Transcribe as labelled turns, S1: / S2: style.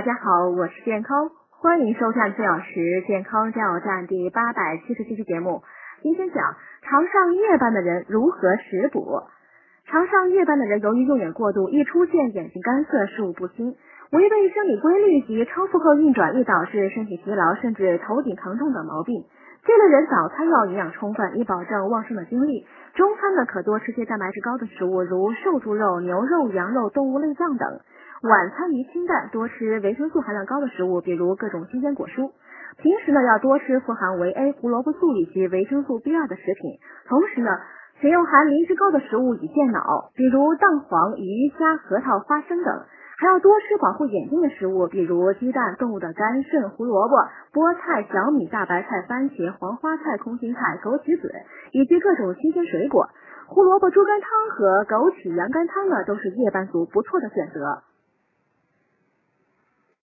S1: 大家好，我是健康，欢迎收看四小时健康加油站第八百七十七期节目。今天讲常上夜班的人如何食补。常上夜班的人由于用眼过度，易出现眼睛干涩、视物不清，违背生理规律及超负荷运转，易导致身体疲劳，甚至头顶疼痛等毛病。这类人早餐要营养充分，以保证旺盛的精力。中餐呢，可多吃些蛋白质高的食物，如瘦猪肉、牛肉、羊肉、动物内脏等。晚餐宜清淡，多吃维生素含量高的食物，比如各种新鲜果蔬。平时呢，要多吃富含维 A、胡萝卜素以及维生素 B 二的食品。同时呢，选用含磷脂高的食物以健脑，比如蛋黄、鱼虾、核桃、花生等。还要多吃保护眼睛的食物，比如鸡蛋、动物的肝肾、胡萝卜、菠菜、小米、大白菜、番茄、黄花菜、空心菜、枸杞子，以及各种新鲜水果。胡萝卜猪肝汤和枸杞羊肝汤呢，都是夜班族不错的选择。